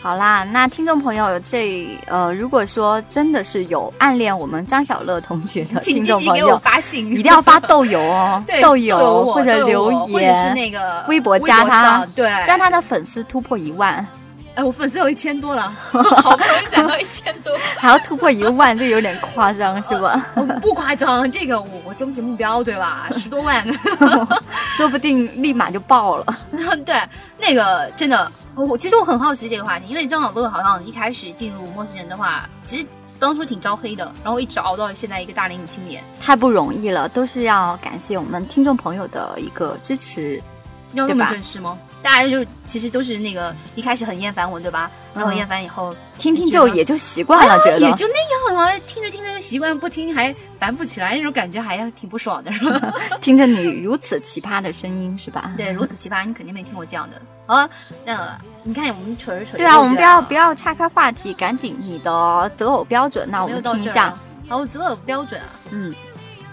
好啦，那听众朋友这呃，如果说真的是有暗恋我们张小乐同学的 听众朋友，发信，一定要发豆油哦，豆油或者留言或者是言，那个微博加他对，让他的粉丝突破一万，哎，我粉丝有一千多了，好不容易攒到一千多，还要突破一万，这有点夸张是吧？我不夸张，这个我我终极目标对吧？十多万。说不定立马就爆了。对，那个真的，我其实我很好奇这个话题，因为张小乐好像一开始进入陌生人的话，其实当初挺招黑的，然后一直熬到现在一个大龄女青年，太不容易了，都是要感谢我们听众朋友的一个支持。要那么对吧正式吗？大家就其实都是那个一开始很厌烦我，对吧？然后嗯厌烦以后，听听就也就习惯了，觉得也就那样了，听着听着就习惯，不听还烦不起来，那种感觉还挺不爽的，是吧？听着你如此奇葩的声音是吧？对，如此奇葩，你肯定没听过这样的。好 了，那你看我们扯着扯着，对啊，我们不要不要要岔开话题，赶紧你的择偶标准，那我们听一下。好，我择偶标准啊，嗯，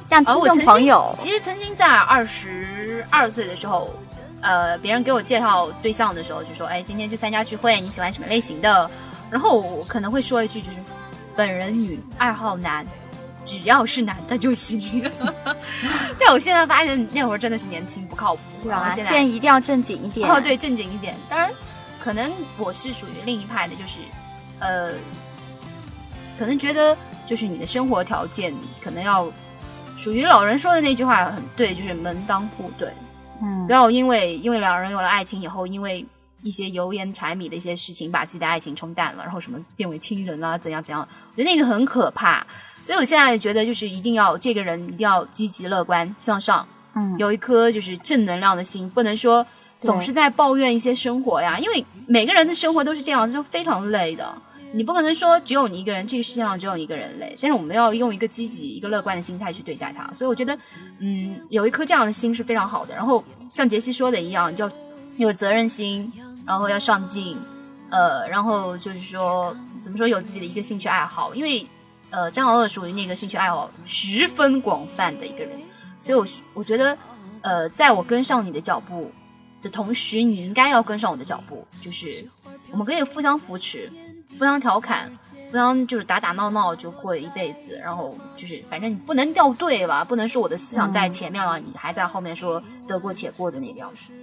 让听众朋友其实曾经在二十二岁的时候，呃，别人给我介绍对象的时候，就说：“哎，今天去参加聚会，你喜欢什么类型的？”然后我可能会说一句，就是“本人女，爱好男，只要是男的就行。”但我现在发现那会儿真的是年轻不靠谱，对啊，现在一定要正经一点。哦，对，正经一点。当然，可能我是属于另一派的，就是，呃，可能觉得就是你的生活条件可能要属于老人说的那句话很对，就是门当户对，嗯不，要因为因为两人有了爱情以后，因为一些油盐柴米的一些事情把自己的爱情冲淡了，然后什么变为亲人啊，怎样怎样，我觉得那个很可怕。所以我现在觉得就是一定要这个人一定要积极乐观向上，嗯，有一颗就是正能量的心，不能说总是在抱怨一些生活呀，因为每个人的生活都是这样，就非常累的。你不可能说只有你一个人，这个世界上只有你一个人类，但是我们要用一个积极、一个乐观的心态去对待它。所以我觉得，嗯，有一颗这样的心是非常好的。然后像杰西说的一样，要有责任心，然后要上进，呃，然后就是说怎么说有自己的一个兴趣爱好，因为呃，张小乐属于那个兴趣爱好十分广泛的一个人，所以我我觉得，呃，在我跟上你的脚步的同时，你应该要跟上我的脚步，就是我们可以互相扶持，互相调侃，互相就是打打闹闹就过一辈子，然后就是反正你不能掉队吧，不能说我的思想在前面了，你还在后面说得过且过的那个样子。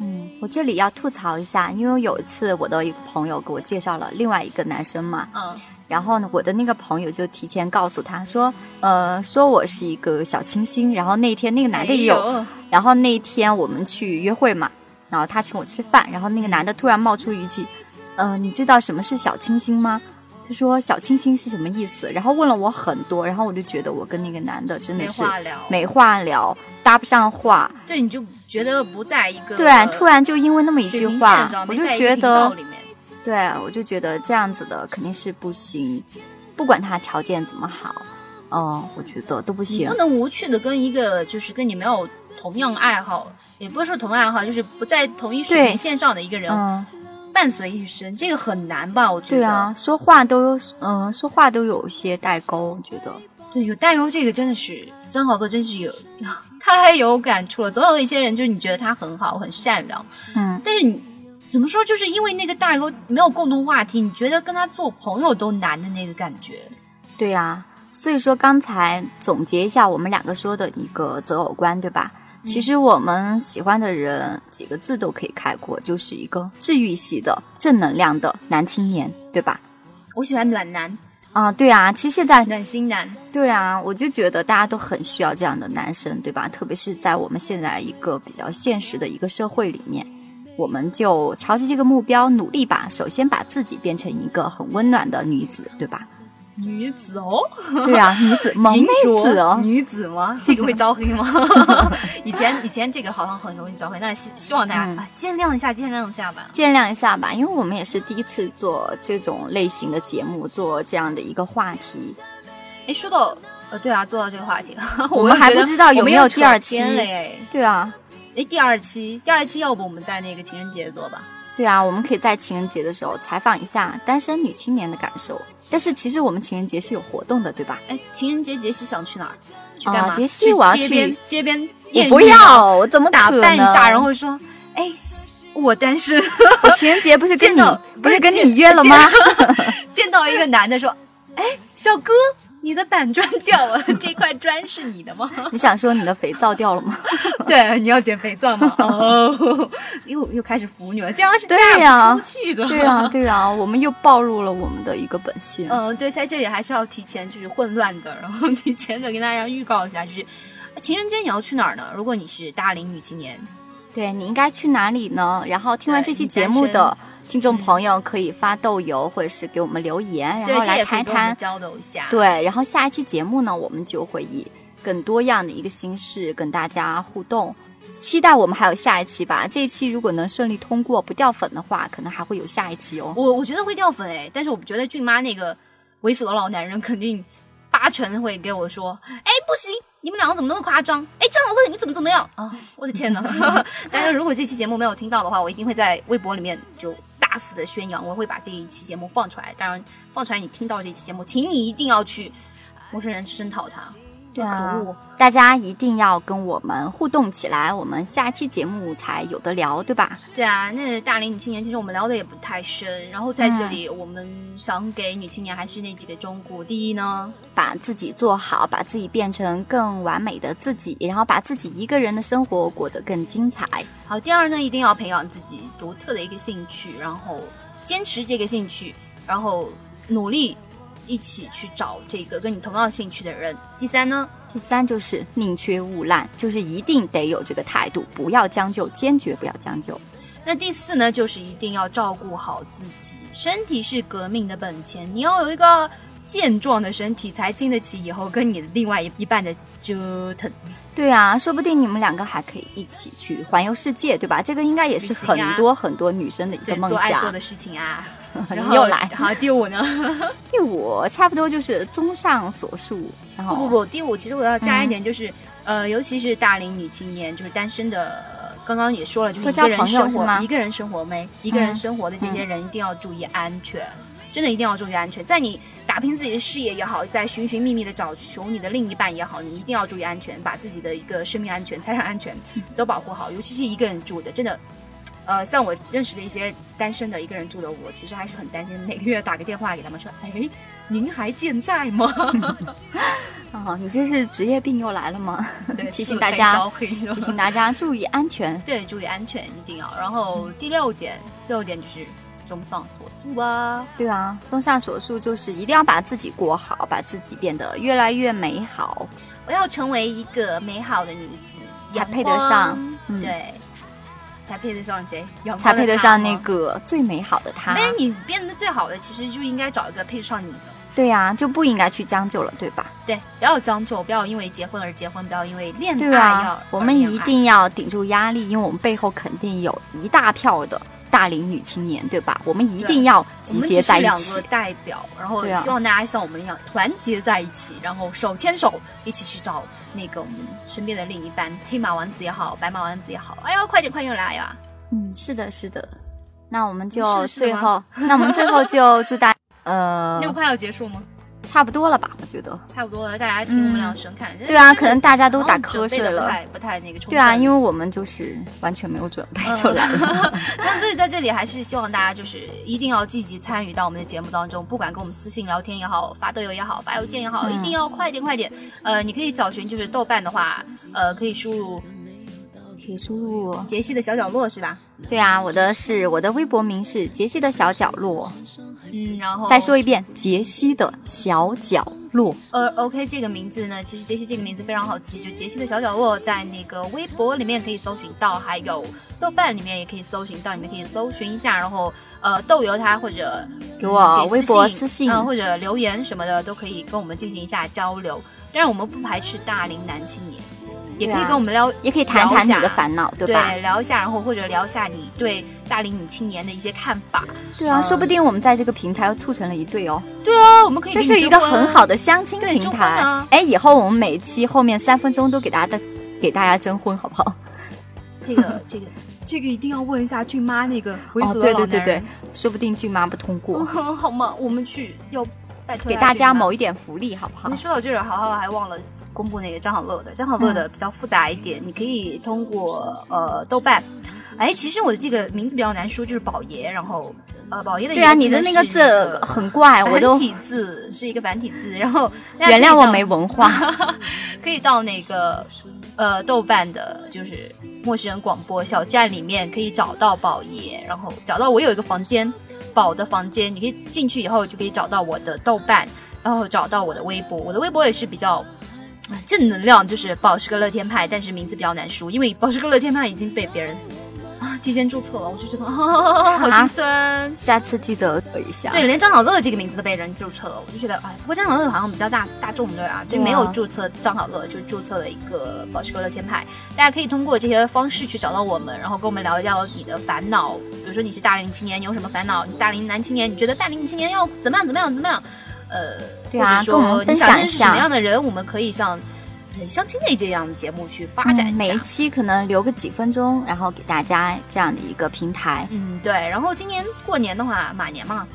嗯，我这里要吐槽一下，因为有一次我的一个朋友给我介绍了另外一个男生嘛，嗯然后呢，我的那个朋友就提前告诉他说，呃，说我是一个小清新，然后那天那个男的也有，哎然后那天我们去约会嘛，然后他请我吃饭，然后那个男的突然冒出一句，呃，你知道什么是小清新吗？他说小清新是什么意思？然后问了我很多，然后我就觉得我跟那个男的真的没是话聊，没话聊，搭不上话。对，你就觉得不在一个对，突然就因为那么一句话，我就觉得。对，我就觉得这样子的肯定是不行，不管他条件怎么好，嗯，我觉得都不你行不。能无趣的跟一个就是跟你没有同样爱好，也不是说同样爱好，就是不在同一水平线上的一个人嗯，伴随一生，这个很难吧？我觉得。对啊，，说话都，嗯，说话都有些代沟，我觉得。对，有代沟这个真的是张豪哥真是有 太有感触了。总有一些人就是你觉得他很好，很善良，嗯，但是你怎么说，就是因为那个代沟没有共同话题，你觉得跟他做朋友都难的那个感觉。对呀、所以说刚才总结一下我们两个说的一个择偶观，对吧？其实我们喜欢的人几个字都可以概括，就是一个治愈系的、正能量的男青年，对吧？我喜欢暖男、啊，对啊，其实现在暖心男。对啊，我就觉得大家都很需要这样的男生，对吧？特别是在我们现在一个比较现实的一个社会里面，我们就朝着这个目标努力吧。首先把自己变成一个很温暖的女子，对吧？女子哦，对啊，女子 萌妹子哦，女子吗？这 个会招黑吗？以前以前这个好像很容易招黑，那希希望大家、见谅一下，见谅一下吧。见谅一下吧，因为我们也是第一次做这种类型的节目，做这样的一个话题。哎，说到呃，对啊，做到这个话题，我们还不知道有没有第二期我们又扯偏了哎。对啊，哎，第二期，第二期要不我们在那个情人节做吧？对啊，我们可以在情人节的时候采访一下单身女青年的感受。但是其实我们情人节是有活动的，对吧？哎，情人节杰西想去哪儿？去干嘛？啊杰西我要去街边去街边我不要，我怎么打扮一下，然后说，哎，我单身。我情人节不是跟你不是跟你约了吗？见到一个男的说：“哎，小哥，你的板砖 掉了，这块砖是你的吗 你想说你的肥皂掉了吗？？” 对，你要捡肥皂吗？哦，又又开始腐女了，这样是对嫁不出去的。对啊，对啊，我们又暴露了我们的一个本性。嗯，对，在这里还是要提前就是混乱的，然后提前的跟大家预告一下，就是情人节你要去哪儿呢？如果你是大龄女青年，对你应该去哪里呢？然后听完这期节目的听众嗯朋友可以发豆油或者是给我们留言，然，后来谈谈。交流一下。对，然后下一期节目呢，我们就会以更多样的一个形式跟大家互动。期待我们还有下一期吧。这一期如果能顺利通过不掉粉的话，可能还会有下一期哦。我我觉得会掉粉哎，但是我觉得俊妈那个猥琐的老男人肯定八成会给我说，哎不行，你们两个怎么那么夸张？哎张老哥你怎么怎么样啊？我的天哪！但是如果这期节目没有听到的话，我一定会在微博里面就大肆的宣扬，我会把这一期节目放出来。当然放出来你听到这期节目，请你一定要去陌生人声讨他。对啊！大家一定要跟我们互动起来，我们下期节目才有的聊，对吧？对啊，那大龄女青年其实我们聊的也不太深，然后在这里我们想给女青年还是那几个忠告：第一呢，把自己做好，把自己变成更完美的自己，然后把自己一个人的生活过得更精彩。好，第二呢，一定要培养自己独特的一个兴趣，然后坚持这个兴趣，然后努力一起去找这个跟你同样兴趣的人。第三呢，第三就是宁缺毋滥，就是一定得有这个态度，不要将就，坚决不要将就。那第四呢，就是一定要照顾好自己，身体是革命的本钱，你要有一个健壮的身体，才经得起以后跟你的另外一一半的折腾。对啊，说不定你们两个还可以一起去环游世界，对吧？这个应该也是很多很多女生的一个，梦想。做爱做的事情啊。然你后又来。好，第五呢？第五差不多就是综上所述，然后不不不，第五其实我要加一点，就是、呃，尤其是大龄女青年，就是单身的，呃刚刚也说了，就是一个人生活，一个人生活没，一个人嗯生活的这些人一定要注意安全。真的一定要注意安全，在你打拼自己的事业也好，在寻寻觅觅的找求你的另一半也好，你一定要注意安全，把自己的一个生命安全、财产安全都保护好。尤其是一个人住的，真的，呃，像我认识的一些单身的一个人住的，我其实还是很担心，每个月打个电话给他们说，哎，您还健在吗？哦，你这是职业病又来了吗？对 提醒大家提醒大家注意安全。对，注意安全一定要。然后第六点，第六点就是综上所述啊。对啊，综上所述，就是一定要把自己过好，把自己变得越来越美好。我要成为一个美好的女子，才配得上嗯对，才配得上谁？才配得上那。个最美好的他。那你变得最好的，其实就应该找一个配得上你的。对呀、就不应该去将就了，对吧？对，不要将就，不要因为结婚而结婚，不要因为恋爱对要啊，我们一定要顶住压力，因为我们背后肯定有一大票的大龄女青年，对吧？我们一定要集结在一起只是两个。代表，然后希望大家像我们一样团结在一起，然后手牵手一起去找那个我们身边的另一半，黑马王子也好，白马王子也好。哎呦，快点快点来呀！嗯，是的，是的。那我们就最后，那我们最后就祝大呃那么快要结束吗？差不多了吧？我觉得。差不多了，大家听我们俩声看。对啊，可能大家都打瞌睡了。不太不太那个充分。对啊，因为我们就是完全没有准备就来了。那所以在这里还是希望大家就是一定要积极参与到我们的节目当中，不管跟我们私信聊天也好，发豆油也好，发邮件也好，嗯一定要快点快点。呃，你可以找寻就是豆瓣的话，呃，可以输入可以输入。杰西的小角落是吧？对啊，我的是我的微博名是杰西的小角落。嗯，然后再说一遍，杰西的小角落。呃，OK，这个名字呢，其实杰西这个名字非常好记，就杰西的小角落，在那个微博里面可以搜寻到，还有豆瓣里面也可以搜寻到，你们可以搜寻一下，然后呃，豆油他或者给我嗯微博私私信嗯或者留言什么的，都可以跟我们进行一下交流。当然，我们不排斥大龄男青年，也可以跟我们聊，也可以谈谈你的烦恼，对吧？对，聊一下，然后或者聊一下你对大龄女青年的一些看法。对啊，嗯说不定我们在这个平台又促成了一对哦，对啊，我们可以这是一个很好的。相亲平台啊。哎，以后我们每一期后面三分钟都给大家的给大家征婚，好不好？这个这个这个一定要问一下俊妈那个猥哦，琐的对对对对老男人。，说不定俊妈不通过，好嘛？我们去要拜托给大家某。谋一点福利，好不好你？说到这儿，好好还忘了公布那个张好乐的。张好乐嗯的比较复杂一点，你可以通过呃豆瓣。哎，其实我的这个名字比较难说，就是宝爷，然后呃宝爷的对啊，你的那个字很怪，我都繁体字是一个繁体字，然后原谅我没文化。可以到那个呃豆瓣的，就是陌生人广播小站里面可以找到宝爷，然后找到我有一个房间，宝的房间，你可以进去以后就可以找到我的豆瓣，然后找到我的微博，我的微博也是比较。啊正能量就是宝石哥乐天派，但是名字比较难输，因为宝石哥乐天派已经被别人啊提前注册了，我就觉得啊 好心酸。下次记得对一下。对，连张小乐这个名字都被人注册了，我就觉得，哎，不过张小乐好像比较大大众对啊，就没有注册张小乐，就注册了一个宝石哥乐天派。大家可以通过这些方式去找到我们，然后跟我们聊一聊你的烦恼，比如说你是大龄青年，你有什么烦恼？你是大龄男青年，你觉得大龄女青年要怎么样怎么样怎么样？呃，对啊跟我们分享一下什么样的人，我们可以像。呃相亲类这样的节目去发展，嗯每一期可能留个几分钟，然后给大家这样的一个平台。嗯，对。然后今年过年的话，马年嘛，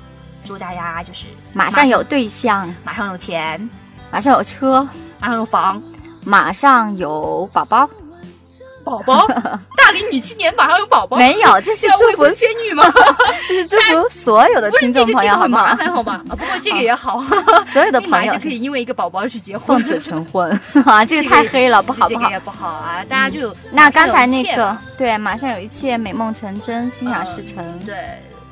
祝大家就是马上有对象，马上有钱，马上有车，马上有房，马上有宝宝。宝宝，大龄女青年马上有宝宝，没有，这是祝福婚，监狱吗？这是祝福所有的听众朋友，好不好？很麻烦，好吧？啊，不过这个也好，所有的朋友就可以因为一个宝宝去结婚奉，子成婚啊，这个太黑了，不好不好这个也。不好啊！大家就那刚才那个，对，马上有一切美梦成真，心想事成。对，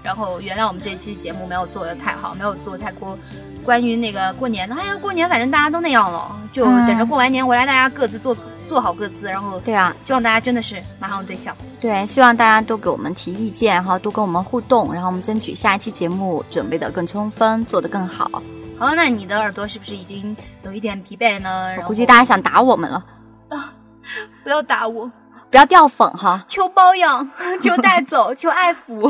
然后原谅我们这期节目没有做的太好，没有做太过关于那个过年的。哎呀，过年反正大家都那样了，就嗯等着过完年回来，大家各自做做好各自，然后对啊，希望大家真的是马上有对象。对，希望大家多给我们提意见，然后多跟我们互动，然后我们争取下一期节目准备的更充分，做得更好。好，那你的耳朵是不是已经有一点疲惫呢？我估计大家想打我们了，不要打我，不要掉粉哈。求包养，求带走，求爱抚。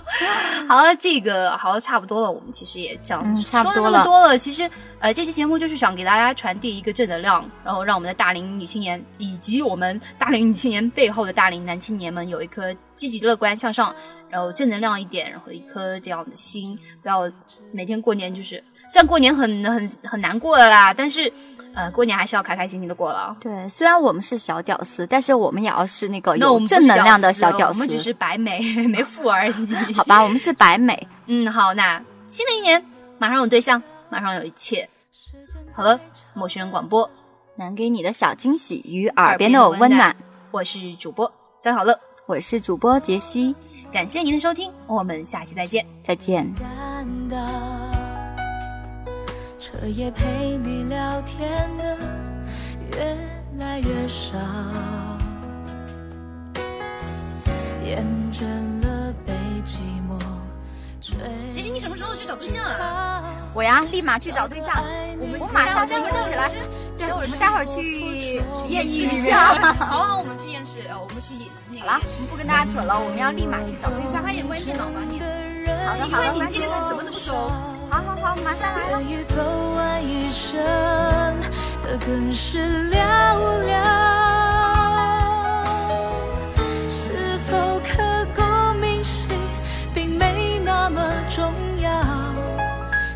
好了，这个好了差不多了，我们其实也讲、嗯差不说多了了那么多了。其实，呃，这期节目就是想给大家传递一个正能量，然后让我们的大龄女青年以及我们大龄女青年背后的大龄男青年们有一颗积极乐观向上，然后正能量一点，然后一颗这样的心，不要每天过年就是，虽然过年很很很难过的啦，但是。呃，过年还是要开开心心的过了。对，虽然我们是小屌丝，但是我们也要是那个有正能量的小屌丝。我们只是白美 没富而已。好吧，我们是白美。嗯，好，那新的一年马上有对象，马上有一切。好了，陌生人广播，能给你的小惊喜与耳边的温暖。我是主播张小乐，我是主播杰西，感谢您的收听，我们下期再见。再见。彻夜陪你聊天的越来越少，厌倦了被寂寞追。杰西，你什么时候去找对象啊？我呀，立马去找对象，我马上行动起来。对，我们待会儿去验一下。好好，我们去验尸，呃，我们去那个。好了，不跟大家扯了，我们要立马去找对象。快点关电脑吧你。好的好的，你这个是怎么那么熟？好好好，马上来可以走完一生的更是寥寥，是否刻骨铭心，并没那么重要，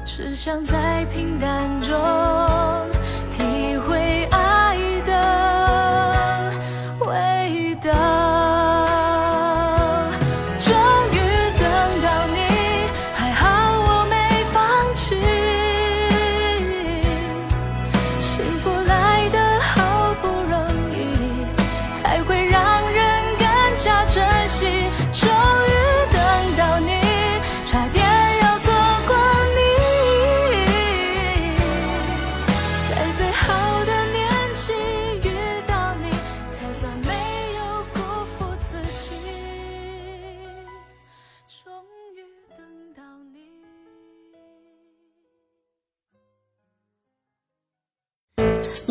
只想在平淡中